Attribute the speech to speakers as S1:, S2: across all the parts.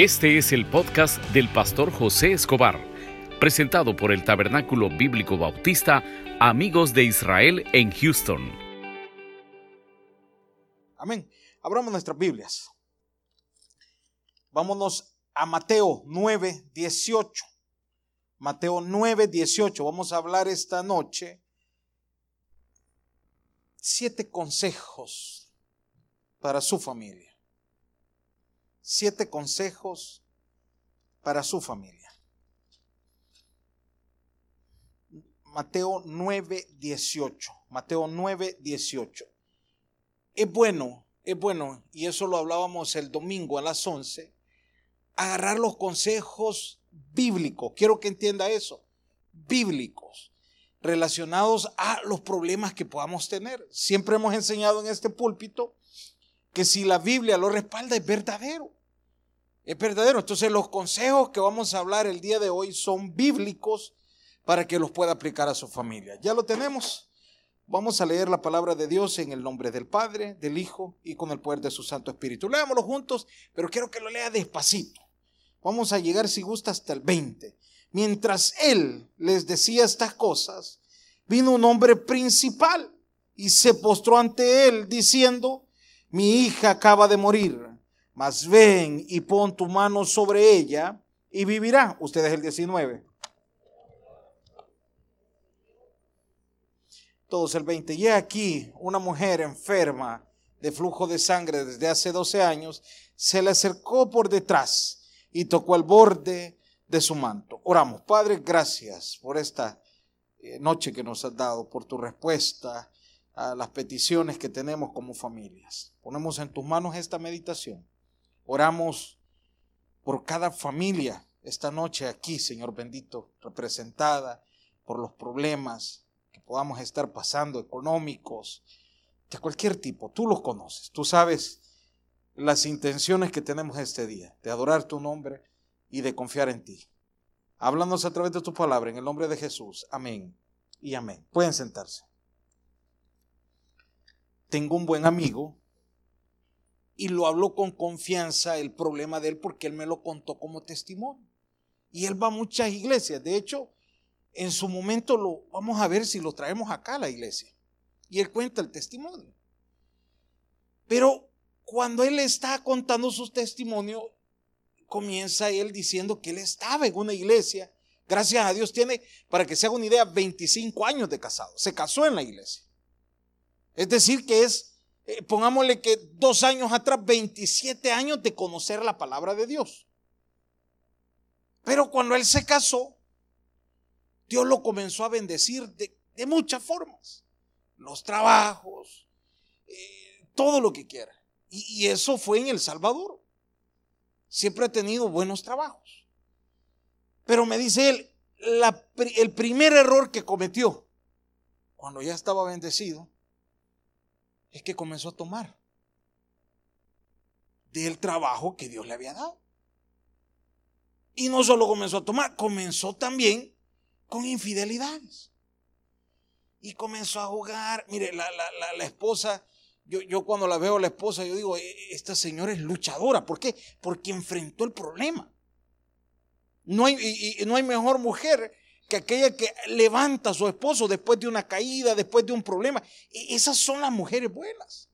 S1: Este es el podcast del pastor José Escobar, presentado por el Tabernáculo Bíblico Bautista Amigos de Israel en Houston.
S2: Amén. Abramos nuestras Biblias. Vámonos a Mateo 9, 18. Mateo 9, 18. Vamos a hablar esta noche siete consejos para su familia siete consejos para su familia. Mateo 9, 18. Mateo 9, 18. Es bueno, es bueno, y eso lo hablábamos el domingo a las 11, agarrar los consejos bíblicos. Quiero que entienda eso. Bíblicos relacionados a los problemas que podamos tener. Siempre hemos enseñado en este púlpito que si la Biblia lo respalda es verdadero es verdadero. Entonces los consejos que vamos a hablar el día de hoy son bíblicos para que los pueda aplicar a su familia. Ya lo tenemos. Vamos a leer la palabra de Dios en el nombre del Padre, del Hijo y con el poder de su Santo Espíritu. Leámoslo juntos, pero quiero que lo lea despacito. Vamos a llegar, si gusta, hasta el 20. Mientras él les decía estas cosas, vino un hombre principal y se postró ante él diciendo, mi hija acaba de morir mas ven y pon tu mano sobre ella y vivirá. Ustedes el 19. Todos el 20. Y aquí una mujer enferma de flujo de sangre desde hace 12 años se le acercó por detrás y tocó el borde de su manto. Oramos, Padre, gracias por esta eh, noche que nos has dado, por tu respuesta a las peticiones que tenemos como familias. Ponemos en tus manos esta meditación Oramos por cada familia esta noche aquí, Señor bendito, representada por los problemas que podamos estar pasando, económicos, de cualquier tipo. Tú los conoces, tú sabes las intenciones que tenemos este día, de adorar tu nombre y de confiar en ti. Háblanos a través de tu palabra, en el nombre de Jesús. Amén y amén. Pueden sentarse. Tengo un buen amigo y lo habló con confianza el problema de él porque él me lo contó como testimonio. Y él va a muchas iglesias. De hecho, en su momento lo vamos a ver si lo traemos acá a la iglesia. Y él cuenta el testimonio. Pero cuando él está contando su testimonio, comienza él diciendo que él estaba en una iglesia. Gracias a Dios tiene, para que se haga una idea, 25 años de casado. Se casó en la iglesia. Es decir, que es eh, pongámosle que dos años atrás, 27 años de conocer la palabra de Dios. Pero cuando él se casó, Dios lo comenzó a bendecir de, muchas formas. Los trabajos, eh, todo lo que quiera. Y, eso fue en El Salvador. Siempre ha tenido buenos trabajos. Pero me dice él, el primer error que cometió, cuando ya estaba bendecido, es que comenzó a tomar del trabajo que Dios le había dado. Y no solo comenzó a tomar, comenzó también con infidelidades. Y comenzó a jugar. Mire, la, esposa, yo, yo, cuando la veo a la esposa, yo digo, e, esta señora es luchadora. ¿Por qué? Porque enfrentó el problema. No hay, y no hay mejor mujer que aquella que levanta a su esposo después de una caída, después de un problema. E, esas son las mujeres buenas.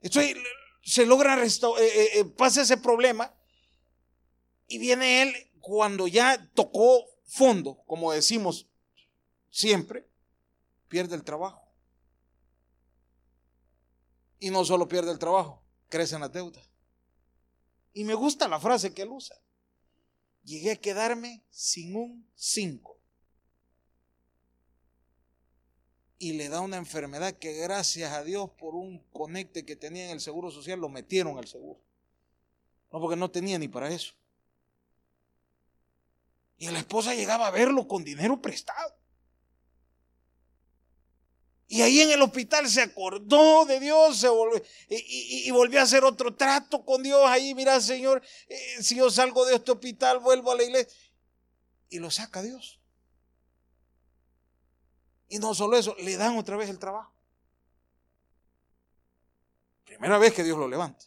S2: Entonces se logra restaurar, eh, eh, eh, pasa ese problema y viene él cuando ya tocó fondo, como decimos siempre, pierde el trabajo. Y no solo pierde el trabajo, crecen las deudas. Y me gusta la frase que él usa llegué a quedarme sin un 5. Y le da una enfermedad que gracias a Dios por un conecte que tenía en el Seguro Social lo metieron al seguro. No, porque no tenía ni para eso. Y la esposa llegaba a verlo con dinero prestado. Y ahí en el hospital se acordó de Dios se y, volvió a hacer otro trato con Dios. Ahí, mira, Señor, eh, si yo salgo de este hospital, vuelvo a la iglesia. Y lo saca Dios. Y no solo eso, le dan otra vez el trabajo. Primera vez que Dios lo levanta.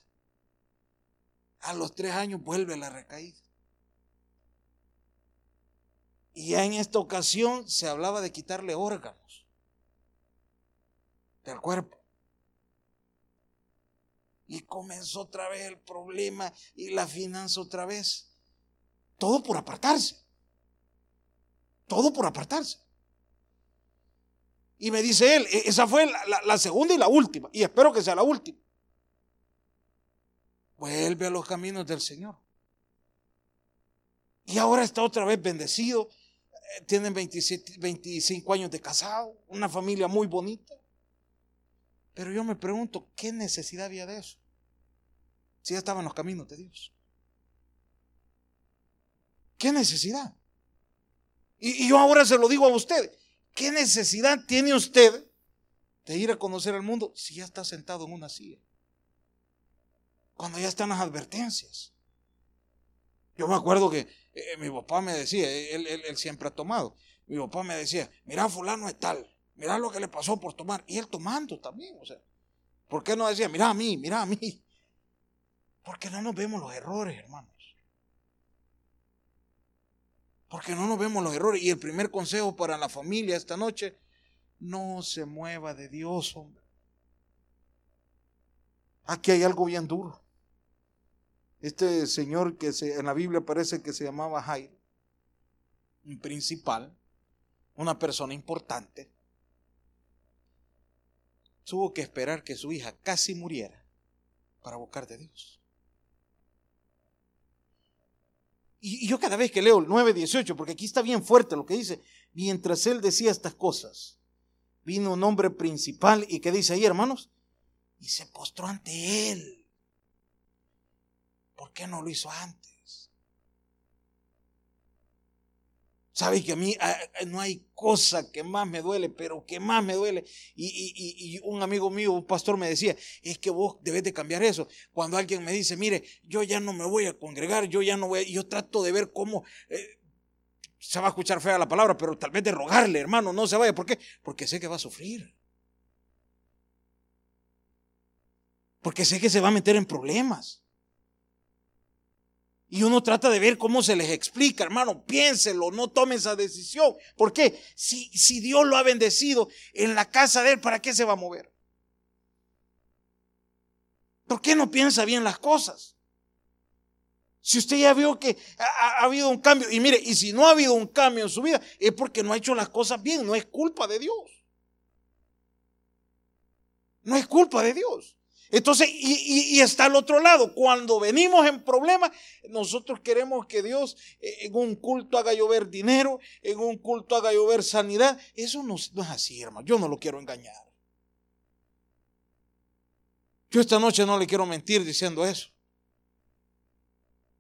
S2: A los tres años vuelve la recaída. Y ya en esta ocasión se hablaba de quitarle órganos del cuerpo. Y comenzó otra vez el problema y la finanza otra vez. Todo por apartarse. Todo por apartarse. Y me dice él, e-, esa fue la, segunda y la última. Y espero que sea la última. Vuelve a los caminos del Señor. Y ahora está otra vez bendecido. Eh, tienen 27, 25 años de casado, una familia muy bonita. Pero yo me pregunto, ¿qué necesidad había de eso? Si ya estaba en los caminos de Dios. ¿Qué necesidad? Y, yo ahora se lo digo a usted. ¿Qué necesidad tiene usted de ir a conocer al mundo si ya está sentado en una silla? Cuando ya están las advertencias. Yo me acuerdo que eh, mi papá me decía, él, él, siempre ha tomado. Mi papá me decía, mira, fulano es tal. Mira lo que le pasó por tomar. Y él tomando también, o sea. ¿Por qué no decía, mira a mí, mira a mí? Porque no nos vemos los errores, hermanos. Porque no nos vemos los errores. Y el primer consejo para la familia esta noche, no se mueva de Dios, hombre. Aquí hay algo bien duro. Este señor que se, en la Biblia parece que se llamaba Jairo, un principal, una persona importante, tuvo que esperar que su hija casi muriera para buscar de Dios. Y, yo cada vez que leo el 9.18, porque aquí está bien fuerte lo que dice, mientras él decía estas cosas, vino un hombre principal y que dice ahí, hermanos, y se postró ante él. ¿Por qué no lo hizo antes? Sabe que a mí ah, ah, no hay cosa que más me duele, pero que más me duele. Y, un amigo mío, un pastor, me decía, es que vos debes de cambiar eso. Cuando alguien me dice, mire, yo ya no me voy a congregar, yo ya no voy, yo trato de ver cómo, eh, se va a escuchar fea la palabra, pero tal vez de rogarle, hermano, no se vaya. ¿Por qué? Porque sé que va a sufrir. Porque sé que se va a meter en problemas. Y uno trata de ver cómo se les explica, hermano, piénselo, no tome esa decisión. ¿Por qué? Si, si Dios lo ha bendecido en la casa de él, ¿para qué se va a mover? ¿Por qué no piensa bien las cosas? Si usted ya vio que ha, ha, habido un cambio, y mire, y si no ha habido un cambio en su vida, es porque no ha hecho las cosas bien, no es culpa de Dios. No es culpa de Dios. Entonces, y, está al otro lado, cuando venimos en problemas, nosotros queremos que Dios eh, en un culto haga llover dinero, en un culto haga llover sanidad. Eso no, no es así, hermano. Yo no lo quiero engañar. Yo esta noche no le quiero mentir diciendo eso.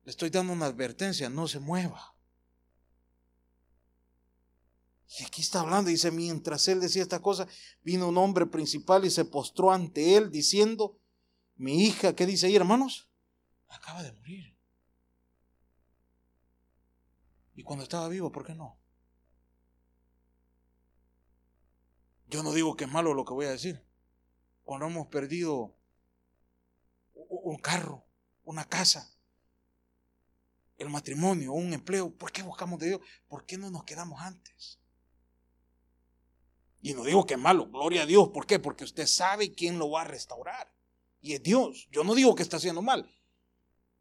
S2: Le estoy dando una advertencia, no se mueva. Y aquí está hablando, dice, mientras él decía esta cosa, vino un hombre principal y se postró ante él diciendo, mi hija, ¿qué dice ahí, hermanos? Acaba de morir. Y cuando estaba vivo, ¿por qué no? Yo no digo que es malo lo que voy a decir. Cuando hemos perdido un carro, una casa, el matrimonio, un empleo, ¿por qué buscamos de Dios? ¿Por qué no nos quedamos antes? Y no digo que es malo, gloria a Dios. ¿Por qué? Porque usted sabe quién lo va a restaurar. Y es Dios. Yo no digo que está haciendo mal.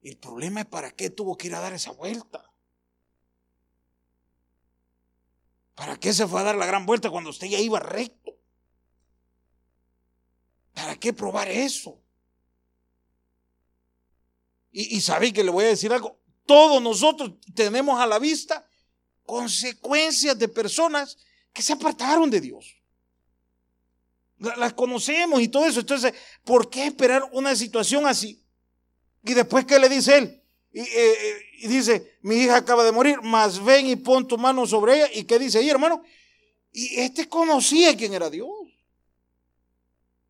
S2: El problema es para qué tuvo que ir a dar esa vuelta. ¿Para qué se fue a dar la gran vuelta cuando usted ya iba recto? ¿Para qué probar eso? Y, y sabe que le voy a decir algo. Todos nosotros tenemos a la vista consecuencias de personas que se apartaron de Dios. Las conocemos y todo eso. Entonces, ¿por qué esperar una situación así? Y después, ¿qué le dice él? Y, eh, eh, y, dice, mi hija acaba de morir, más ven y pon tu mano sobre ella. ¿Y qué dice ahí, hermano? Y este conocía quién era Dios.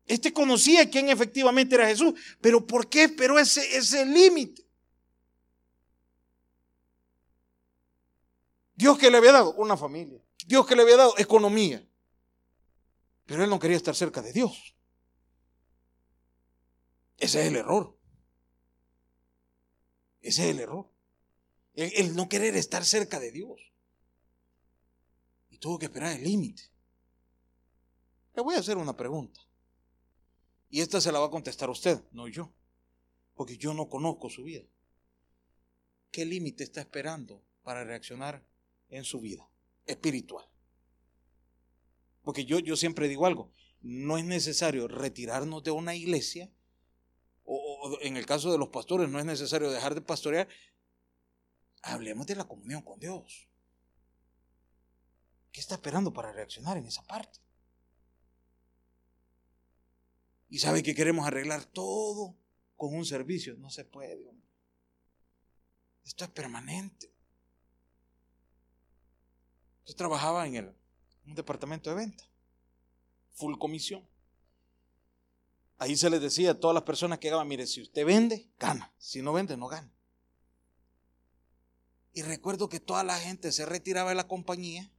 S2: Este conocía quién efectivamente era Jesús. Pero ¿por qué esperó ese, ese límite? Dios que le había dado una familia. Dios que le había dado economía. Pero él no quería estar cerca de Dios. Ese es el error. Ese es el error. El, no querer estar cerca de Dios. Y tuvo que esperar el límite. Le voy a hacer una pregunta. Y esta se la va a contestar usted, no yo. Porque yo no conozco su vida. ¿Qué límite está esperando para reaccionar en su vida espiritual? Porque yo, yo siempre digo algo, no es necesario retirarnos de una iglesia, o, en el caso de los pastores no es necesario dejar de pastorear, hablemos de la comunión con Dios. ¿Qué está esperando para reaccionar en esa parte? Y sabe que queremos arreglar todo con un servicio. No se puede, hombre. Esto es permanente. Yo trabajaba en el, un departamento de venta full comisión. Ahí se les decía a todas las personas que llegaban, mire, si usted vende, gana. Si no vende, no gana. Y recuerdo que toda la gente se retiraba de la compañía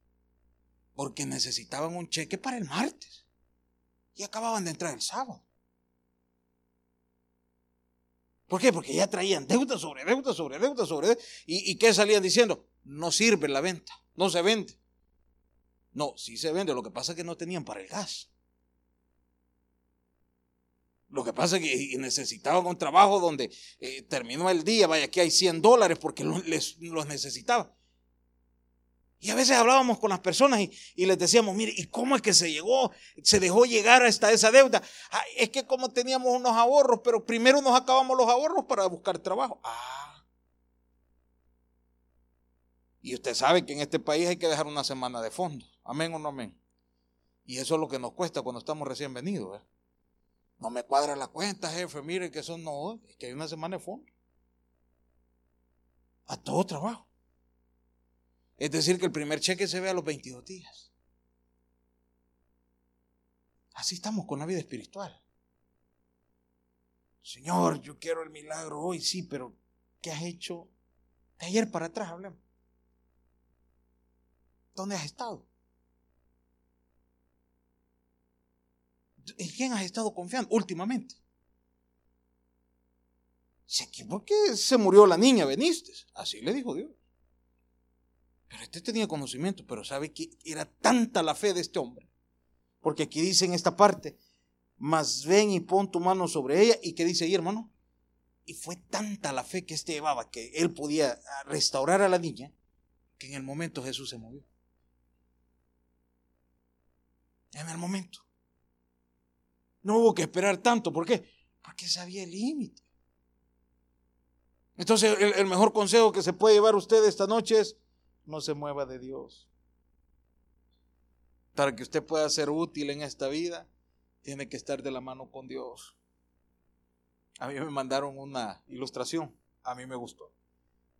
S2: porque necesitaban un cheque para el martes. Y acababan de entrar el sábado. ¿Por qué? Porque ya traían deuda sobre deuda sobre deuda sobre deuda. ¿Y, y qué salían diciendo? No sirve la venta, no se vende. No, sí se vende, lo que pasa es que no tenían para el gas. Lo que pasa es que necesitaban un trabajo donde eh, terminó el día, vaya, aquí hay 100 dólares porque los, les, los necesitaba. Y a veces hablábamos con las personas y, les decíamos, mire, ¿y cómo es que se llegó? Se dejó llegar hasta esa deuda. Ah, es que como teníamos unos ahorros, pero primero nos acabamos los ahorros para buscar trabajo. Ah, y usted sabe que en este país hay que dejar una semana de fondo. Amén o no amén. Y eso es lo que nos cuesta cuando estamos recién venidos. No me cuadra la cuenta, jefe. Mire que eso no, es que hay una semana de fondo. A todo trabajo. Es decir, que el primer cheque se ve a los 22 días. Así estamos con la vida espiritual. Señor, yo quiero el milagro hoy, sí, pero ¿qué has hecho de ayer para atrás? Hablemos. ¿Dónde has estado? ¿En quién has estado confiando últimamente? ¿Por qué se murió la niña? Veniste. Así le dijo Dios. Pero este tenía conocimiento, pero sabe que era tanta la fe de este hombre. Porque aquí dice en esta parte, más ven y pon tu mano sobre ella. ¿Y qué dice ahí, hermano? Y fue tanta la fe que este llevaba que él podía restaurar a la niña, que en el momento Jesús se movió en el momento. No hubo que esperar tanto. ¿Por qué? Porque sabía el límite. Entonces el, mejor consejo que se puede llevar usted esta noche es no se mueva de Dios. Para que usted pueda ser útil en esta vida, tiene que estar de la mano con Dios. A mí me mandaron una ilustración, a mí me gustó,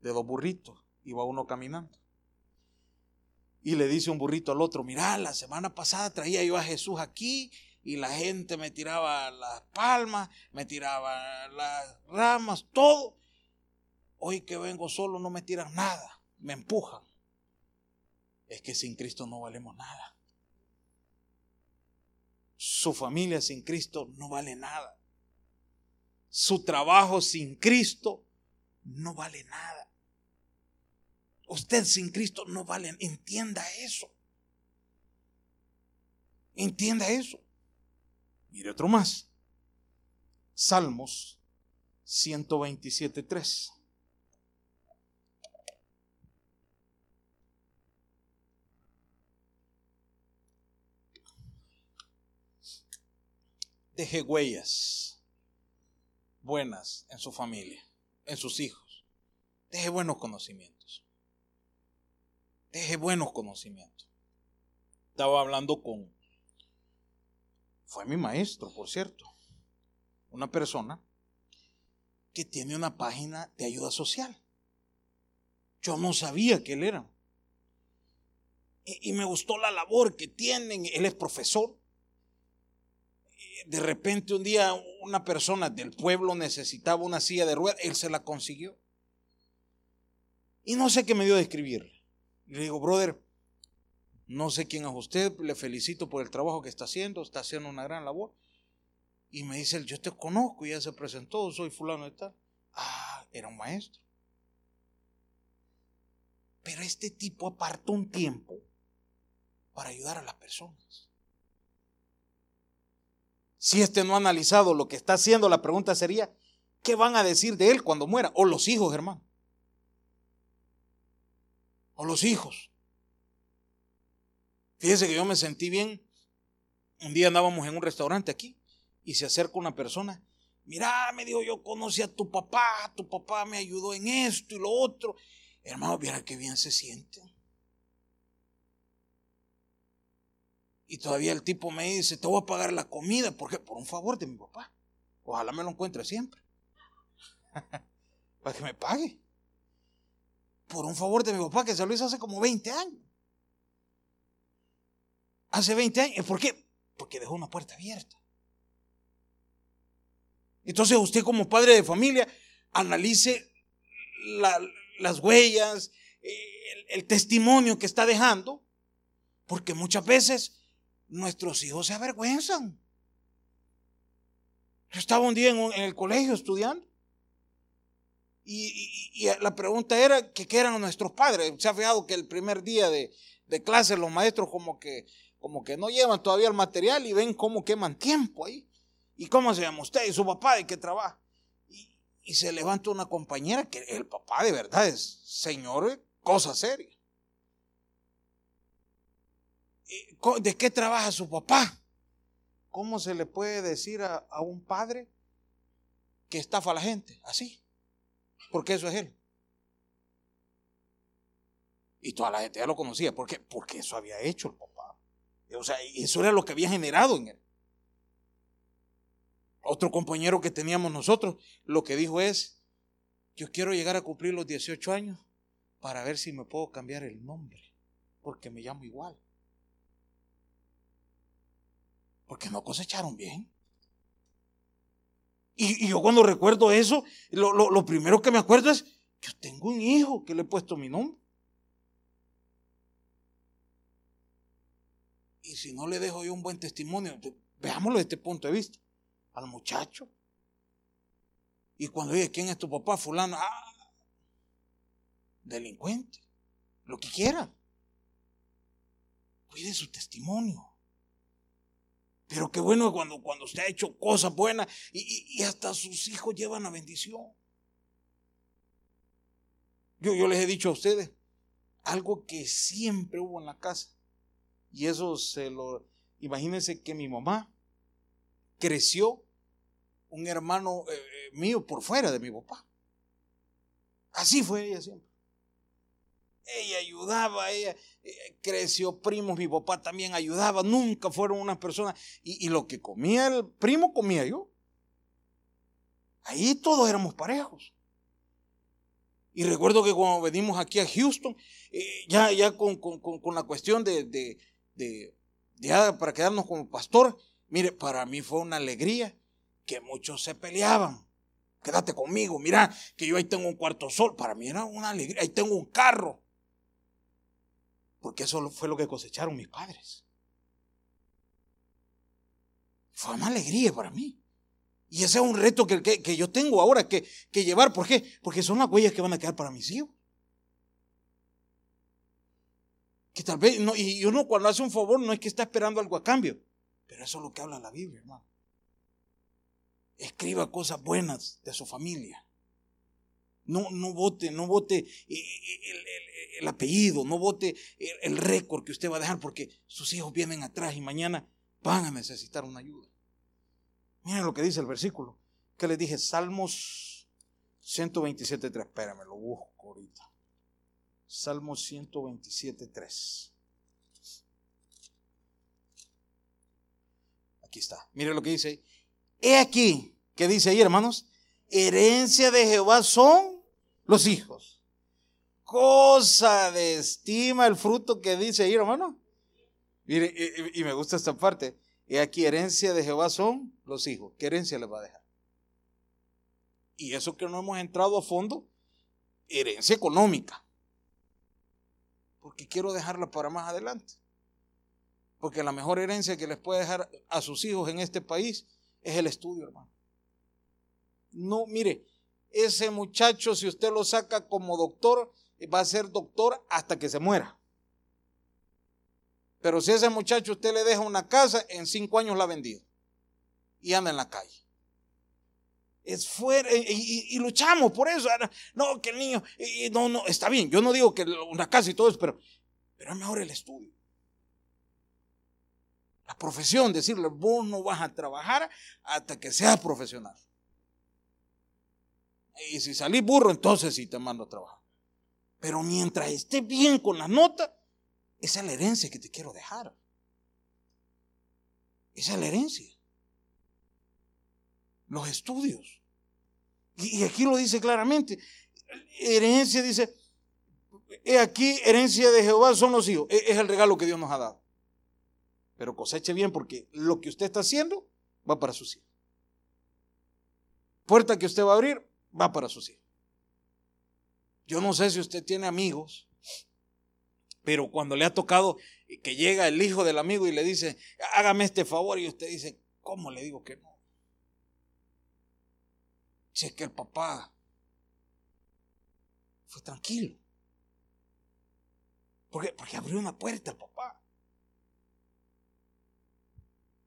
S2: de dos burritos, iba uno caminando. Y le dice un burrito al otro, mira, la semana pasada traía yo a Jesús aquí y la gente me tiraba las palmas, me tiraba las ramas, todo. Hoy que vengo solo no me tiran nada, me empujan. Es que sin Cristo no valemos nada. Su familia sin Cristo no vale nada. Su trabajo sin Cristo no vale nada. Usted sin Cristo no vale. Entienda eso. Entienda eso. Mire otro más. Salmos 127.3. Deje huellas buenas en su familia, en sus hijos. Deje buenos conocimientos deje buenos conocimientos. Estaba hablando con, fue mi maestro, por cierto, una persona que tiene una página de ayuda social. Yo no sabía que él era. Y, me gustó la labor que tienen. Él es profesor. De repente un día una persona del pueblo necesitaba una silla de ruedas, él se la consiguió. Y no sé qué me dio de escribirle. Le digo, brother, no sé quién es usted, le felicito por el trabajo que está haciendo, está haciendo una gran labor. Y me dice, yo te conozco, ya se presentó, soy fulano de tal. Ah, era un maestro. Pero este tipo apartó un tiempo para ayudar a las personas. Si este no ha analizado lo que está haciendo, la pregunta sería, ¿qué van a decir de él cuando muera? O los hijos, hermano. O los hijos. Fíjese que yo me sentí bien. Un día andábamos en un restaurante aquí y se acerca una persona. Mira, me dijo, yo conocí a tu papá, tu papá me ayudó en esto y lo otro. Hermano, mira qué bien se siente. Y todavía el tipo me dice, te voy a pagar la comida, porque por un favor de mi papá. Ojalá me lo encuentre siempre. Para que me pague. Por un favor de mi papá que se lo hizo hace como 20 años. Hace 20 años. ¿Por qué? Porque dejó una puerta abierta. Entonces usted como padre de familia analice las huellas, el, el testimonio que está dejando, porque muchas veces nuestros hijos se avergüenzan. Yo estaba un día en, el colegio estudiando y, la pregunta era qué eran nuestros padres. Se ha fijado que el primer día de, clase los maestros como que, como que no llevan todavía el material y ven cómo queman tiempo ahí. ¿Y cómo se llama usted y su papá de qué trabaja? Y, se levanta una compañera que el papá de verdad es señor, cosa seria. ¿De qué trabaja su papá? ¿Cómo se le puede decir a, un padre que estafa a la gente? Así. Porque eso es él. Y toda la gente ya lo conocía. ¿Por qué? Porque eso había hecho el papá. O sea, eso era lo que había generado en él. Otro compañero que teníamos nosotros, lo que dijo es, yo quiero llegar a cumplir los 18 años para ver si me puedo cambiar el nombre, porque me llamo igual porque no cosecharon bien. Y, yo cuando recuerdo eso, lo, primero que me acuerdo es, yo tengo un hijo que le he puesto mi nombre. Si no le dejo yo un buen testimonio, veámoslo desde este punto de vista, al muchacho. Y cuando dice, ¿quién es tu papá? Fulano, ah, delincuente, lo que quiera. Cuide su testimonio. Pero qué bueno cuando, cuando usted ha hecho cosas buenas y, hasta sus hijos llevan la bendición. Yo, yo les he dicho a ustedes algo que siempre hubo en la casa. Y eso se lo... Imagínense que mi mamá creció un hermano eh, eh, mío por fuera de mi papá. Así fue ella siempre. Ella ayudaba, ella eh, creció primos, mi papá también ayudaba, nunca fueron unas personas. Y, lo que comía el primo, comía yo. Ahí todos éramos parejos. Y recuerdo que cuando venimos aquí a Houston, ya, ya con, la cuestión de, de, para quedarnos como pastor, mire, para mí fue una alegría que muchos se peleaban. Quédate conmigo, mira que yo ahí tengo un cuarto sol. Para mí era una alegría, ahí tengo un carro. Porque eso fue lo que cosecharon mis padres. Fue una alegría para mí. Y ese es un reto que, que, yo tengo ahora que, que, llevar. ¿Por qué? Porque son las huellas que van a quedar para mis hijos. Que tal vez, no, y uno cuando hace un favor no es que está esperando algo a cambio. Pero eso es lo que habla la Biblia, hermano. Escriba cosas buenas de su familia. No, no vote, no vote el, apellido, no vote el, récord que usted va a dejar porque sus hijos vienen atrás y mañana van a necesitar una ayuda. Miren lo que dice el versículo. Que les dije, Salmos 127.3. Espérame, lo busco ahorita. Salmos 127.3. Aquí está. Mire lo que dice. He aquí, ¿qué dice ahí, hermanos? Herencia de Jehová son los hijos. Cosa de estima el fruto que dice ahí, hermano. Mire, y, me gusta esta parte. Y aquí herencia de Jehová son los hijos. ¿Qué herencia les va a dejar? Y eso que no hemos entrado a fondo, herencia económica. Porque quiero dejarla para más adelante. Porque la mejor herencia que les puede dejar a sus hijos en este país es el estudio, hermano. No, mire, ese muchacho, si usted lo saca como doctor, va a ser doctor hasta que se muera. Pero si ese muchacho usted le deja una casa, en cinco años la ha vendido. Y anda en la calle. Es fuera, y, luchamos por eso. No, que el niño, no, no, está bien. Yo no digo que una casa y todo eso, pero, pero es mejor el estudio. La profesión, decirle, vos no vas a trabajar hasta que seas profesional. Y si salís burro, entonces sí te mando a trabajar. Pero mientras esté bien con la nota, esa es la herencia que te quiero dejar. Esa es la herencia. Los estudios. Y, aquí lo dice claramente. Herencia dice, he aquí, herencia de Jehová son los hijos. E, es el regalo que Dios nos ha dado. Pero coseche bien porque lo que usted está haciendo va para sus hijos. Puerta que usted va a abrir va para sus hijos. Yo no sé si usted tiene amigos, pero cuando le ha tocado que llega el hijo del amigo y le dice, hágame este favor, y usted dice, ¿cómo le digo que no? Si es que el papá fue tranquilo. Porque, porque abrió una puerta el papá.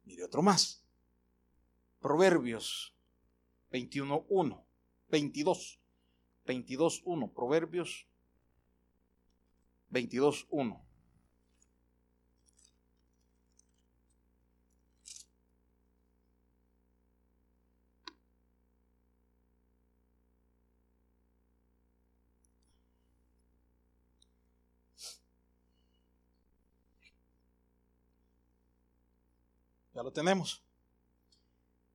S2: Mire otro más. Proverbios 21.1. 22. 22.1. Proverbios 22.1. Lo tenemos.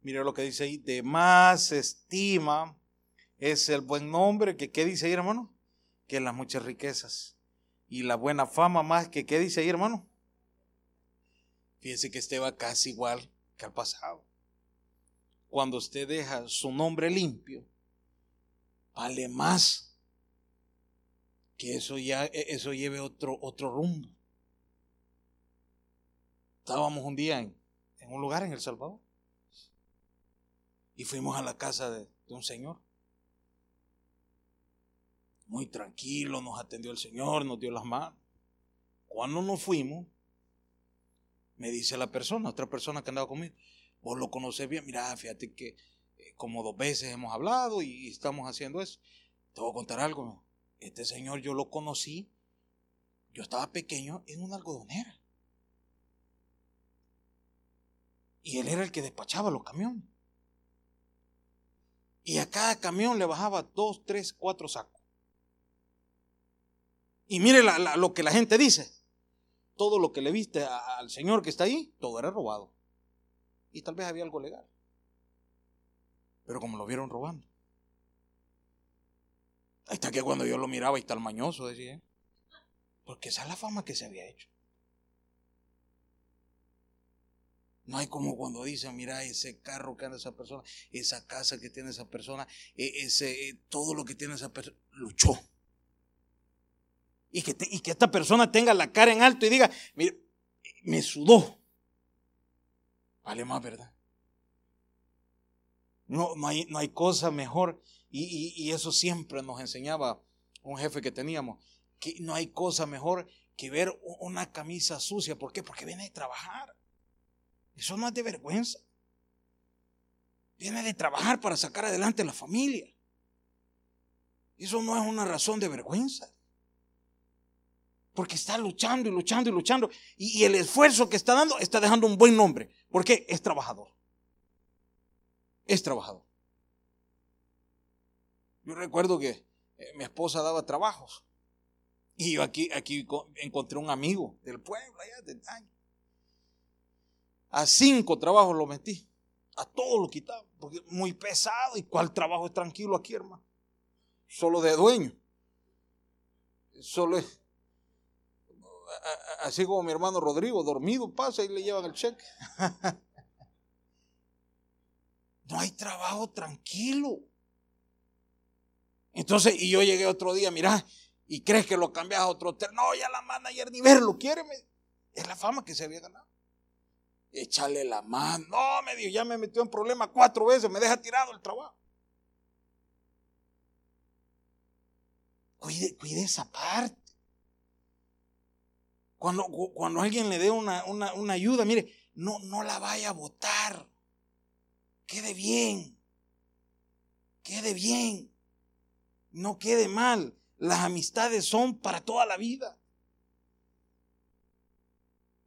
S2: Mire lo que dice ahí, de más estima es el buen nombre que, ¿qué dice ahí, hermano? Que las muchas riquezas. Y la buena fama más que, ¿qué dice ahí, hermano? Fíjense que este va casi igual que al pasado. Cuando usted deja su nombre limpio, vale más que eso ya e, eso lleve otro otro rumbo. Estábamos un día en, en un lugar en El Salvador y fuimos a la casa de, un señor. Muy tranquilo, nos atendió el Señor, nos dio las manos. Cuando nos fuimos, me dice la persona, otra persona que andaba conmigo, vos lo conoces bien, mira, fíjate que eh, como dos veces hemos hablado y estamos haciendo eso. Te voy a contar algo. Este señor yo lo conocí, yo estaba pequeño en una algodonera. Y él era el que despachaba los camiones. Y a cada camión le bajaba dos, tres, cuatro sacos. Y mire lo que la gente dice. Todo lo que le viste al señor que está ahí, todo era robado. Y tal vez había algo legal. Pero como lo vieron robando. Está que cuando yo lo miraba y tal mañoso, decía. Porque esa es la fama que se había hecho. No hay como cuando dicen, mira ese carro que anda esa persona, esa casa que tiene esa persona, e, ese, e, todo lo que tiene esa persona, luchó. Y que, y que esta persona tenga la cara en alto y diga, mira, me sudó. Vale más, ¿verdad? No, no, hay, no hay cosa mejor. Y, y, eso siempre nos enseñaba un jefe que teníamos, que no hay cosa mejor que ver una camisa sucia. ¿Por qué? Porque viene a trabajar. Eso no es de vergüenza. Viene de trabajar para sacar adelante la familia. Eso no es una razón de vergüenza. Porque está luchando y luchando y luchando. Y, el esfuerzo que está dando está dejando un buen nombre. Porque es trabajador. Es trabajador. Yo recuerdo que eh, mi esposa daba trabajos. Y yo aquí, aquí encontré un amigo del pueblo, allá de año. A cinco trabajos lo metí. A todos lo quitaba. Porque muy pesado. ¿Y cuál trabajo es tranquilo aquí, hermano? Solo de dueño. Solo es. Así como mi hermano Rodrigo, dormido, pasa y le llevan el cheque. no hay trabajo tranquilo. Entonces, y yo llegué otro día, mira, y crees que lo cambias a otro hotel. No, ya la manager ni verlo quiere. Es la fama que se había ganado échale la mano. No, me dijo, ya me metió en problema cuatro veces, me deja tirado el trabajo. Cuide, esa parte. Cuando, cuando alguien le dé una, una, ayuda, mire, no, no la vaya a votar. Quede bien. Quede bien. No quede mal. Las amistades son para toda la vida.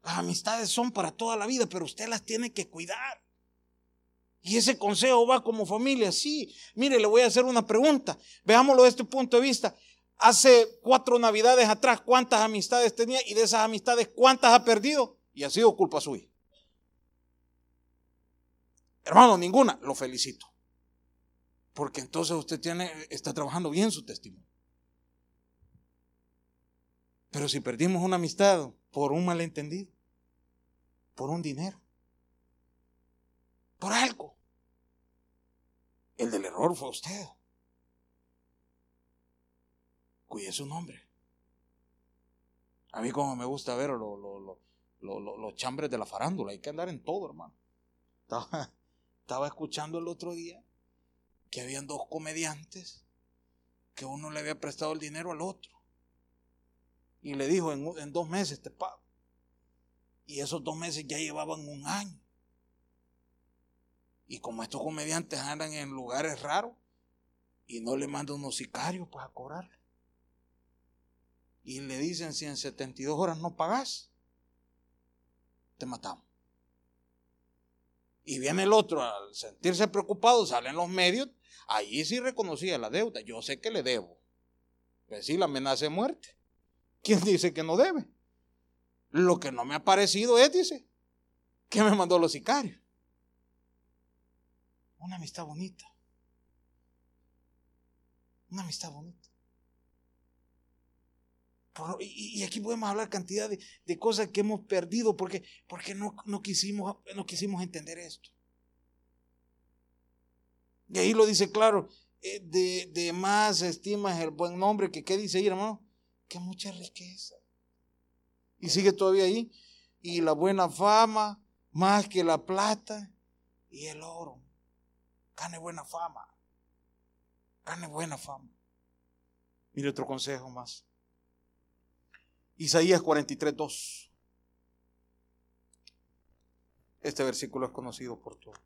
S2: Las amistades son para toda la vida, pero usted las tiene que cuidar. Y ese consejo va como familia, sí. Mire, le voy a hacer una pregunta. Veámoslo desde este punto de vista. Hace cuatro navidades atrás, ¿cuántas amistades tenía? Y de esas amistades, ¿cuántas ha perdido? Y ha sido culpa suya. Hermano, ninguna. Lo felicito. Porque entonces usted tiene, está trabajando bien su testimonio. Pero si perdimos una amistad por un malentendido, por un dinero, por algo, el del error fue usted. Cuide su nombre. A mí como me gusta ver los chambres de la farándula, hay que andar en todo, hermano. Estaba, estaba escuchando el otro día que habían dos comediantes que uno le había prestado el dinero al otro. Y le dijo, en, en dos meses te pago. Y esos dos meses ya llevaban un año. Y como estos comediantes andan en lugares raros y no le mandan unos sicarios para cobrarle. Y le dicen, si en 72 horas no pagas, te matamos. Y viene el otro, al sentirse preocupado, salen los medios, ahí sí reconocía la deuda. Yo sé que le debo. Pues sí, la amenaza de muerte. ¿Quién dice que no debe? Lo que no me ha parecido es, dice, que me mandó los sicarios. Una amistad bonita. Una amistad bonita. y, aquí podemos hablar cantidad de, cosas que hemos perdido porque, porque no, no, quisimos, no quisimos entender esto. Y ahí lo dice claro, eh, de, de más estimas el buen nombre que, ¿qué dice ahí, hermano? Que mucha riqueza. Y sigue todavía ahí. Y la buena fama, más que la plata y el oro. Gane buena fama. Gane buena fama. Mire otro consejo más. Isaías 43, 2. Este versículo es conocido por todos.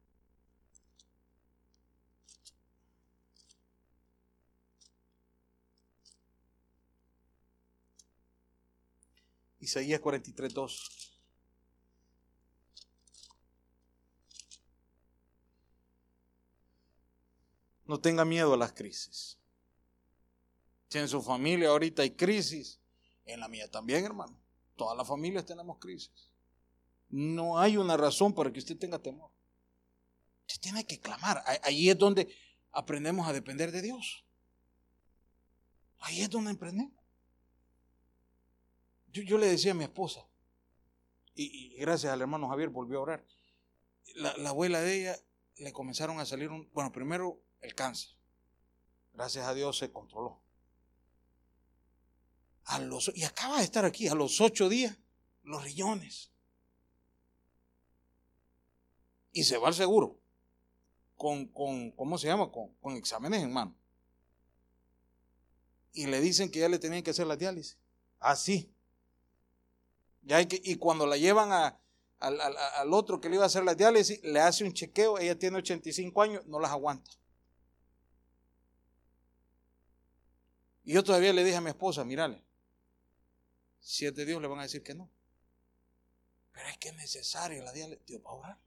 S2: Isaías 43, 2. No tenga miedo a las crisis. Si en su familia ahorita hay crisis, en la mía también, hermano. Todas las familias tenemos crisis. No hay una razón para que usted tenga temor. Usted tiene que clamar. Ahí es donde aprendemos a depender de Dios. Ahí es donde aprendemos. Yo, le decía a mi esposa, y, gracias al hermano Javier volvió a orar, la, la abuela de ella le comenzaron a salir un, bueno, primero el cáncer. Gracias a Dios se controló. A los, y acaba de estar aquí, a los ocho días, los riñones. Y se va al seguro. Con, con ¿cómo se llama? Con, con, exámenes en mano. Y le dicen que ya le tenían que hacer la diálisis. Así. Y cuando la llevan al, otro que le iba a hacer la diálisis, le hace un chequeo, ella tiene 85 años, no las aguanta. Y yo todavía le dije a mi esposa, mírale, si es de Dios le van a decir que no. Pero es que es necesario la diálisis, Dios va a orar.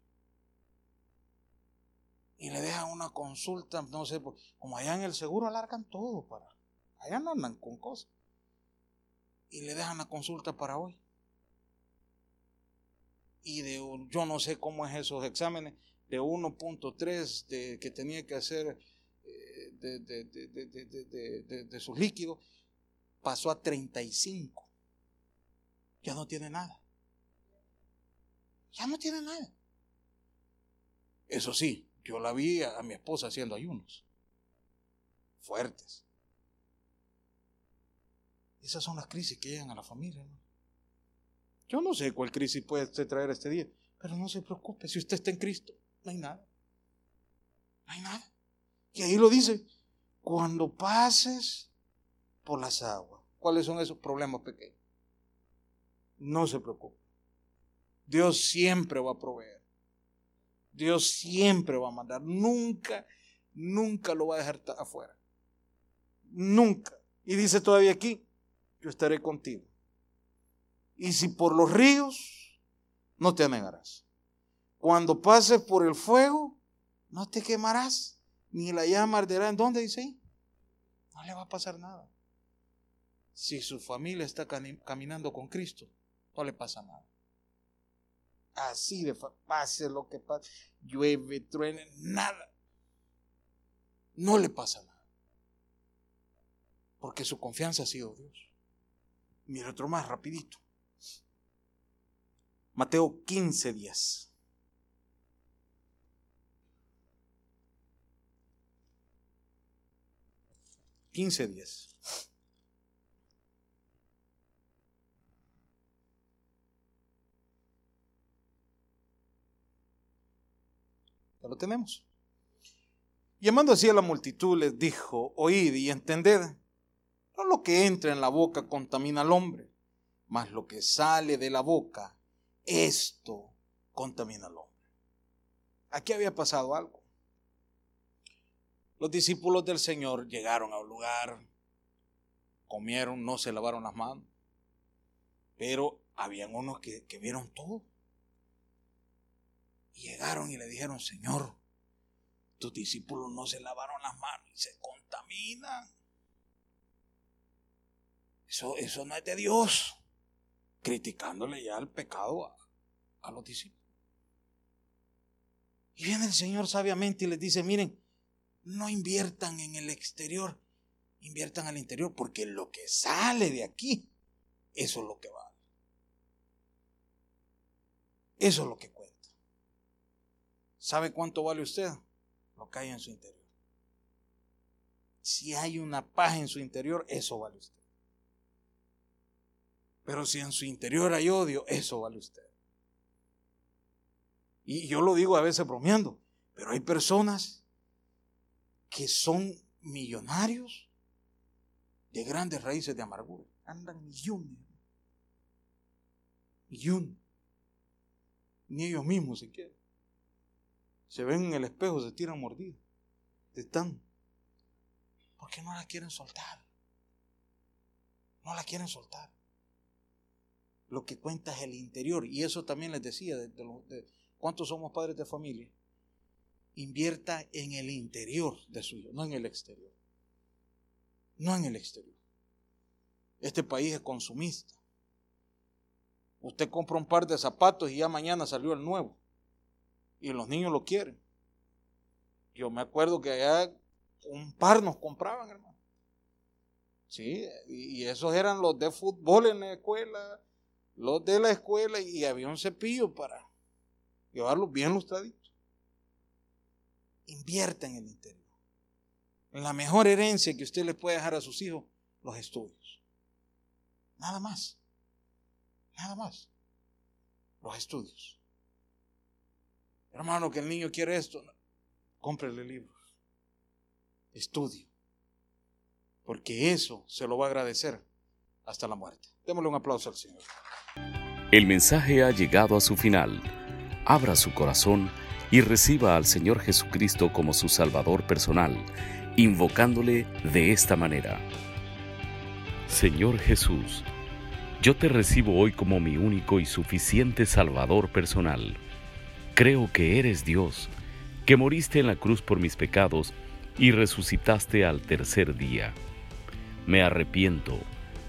S2: Y le dejan una consulta, no sé, como allá en el seguro alargan todo para, allá no andan con cosas. Y le dejan la consulta para hoy. Y de yo no sé cómo es esos exámenes, de 1.3 de, que tenía que hacer de, sus líquidos, pasó a 35. Ya no tiene nada. Ya no tiene nada. Eso sí, yo la vi a, mi esposa haciendo ayunos. Fuertes. Esas son las crisis que llegan a la familia. Yo no sé cuál crisis puede traer este día, pero no se preocupe, si usted está en Cristo, no hay nada. No hay nada. Y ahí lo dice, cuando pases por las aguas. ¿Cuáles son esos problemas pequeños? No se preocupe. Dios siempre va a proveer. Dios siempre va a mandar. Nunca, nunca lo va a dejar afuera. Nunca. Y dice todavía aquí, yo estaré contigo. Y si por los ríos, no te anegarás. Cuando pases por el fuego, no te quemarás, ni la llama arderá. ¿En dónde dice ahí? No le va a pasar nada. Si su familia está caminando con Cristo, no le pasa nada. Así de pase lo que pase, llueve, truene, nada. No le pasa nada. Porque su confianza ha sido Dios. Mira otro más, rapidito. Mateo 15, 10. Quince días. Ya lo tenemos. Llamando así a la multitud, les dijo, oíd y entended, no lo que entra en la boca contamina al hombre, mas lo que sale de la boca, esto contamina al hombre. Aquí había pasado algo. Los discípulos del Señor llegaron a un lugar, comieron, no se lavaron las manos, pero habían unos que, que vieron todo. Y llegaron y le dijeron, Señor, tus discípulos no se lavaron las manos y se contaminan. Eso, eso no es de Dios. Criticándole ya el pecado a, a los discípulos. Y viene el Señor sabiamente y les dice, miren, no inviertan en el exterior, inviertan al interior, porque lo que sale de aquí, eso es lo que vale. Eso es lo que cuenta. ¿Sabe cuánto vale usted? Lo que hay en su interior. Si hay una paz en su interior, eso vale usted. Pero si en su interior hay odio, eso vale usted. Y yo lo digo a veces bromeando, pero hay personas que son millonarios de grandes raíces de amargura. Andan millones. Millones. Ni ellos mismos siquiera se ven en el espejo, se tiran mordidos. Están. ¿Por qué no la quieren soltar? No la quieren soltar. Lo que cuenta es el interior. Y eso también les decía, de, de, ¿cuántos somos padres de familia? Invierta en el interior de su hijo, no en el exterior. No en el exterior. Este país es consumista. Usted compra un par de zapatos y ya mañana salió el nuevo y los niños lo quieren. Yo me acuerdo que allá un par nos compraban, hermano. Sí, y esos eran los de fútbol en la escuela, los de la escuela, y había un cepillo para llevarlos bien lustraditos. Invierta en el interior. La mejor herencia que usted le puede dejar a sus hijos, los estudios. Nada más. Nada más. Los estudios. Hermano, que el niño quiere esto, cómprele libros, estudio, porque eso se lo va a agradecer hasta la muerte. Démosle un aplauso al Señor.
S1: El mensaje ha llegado a su final. Abra su corazón y reciba al Señor Jesucristo como su Salvador personal, invocándole de esta manera. Señor Jesús, yo te recibo hoy como mi único y suficiente Salvador personal Creo que eres Dios, que moriste en la cruz por mis pecados y resucitaste al tercer día. Me arrepiento,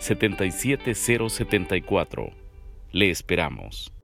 S1: 77074. Le esperamos.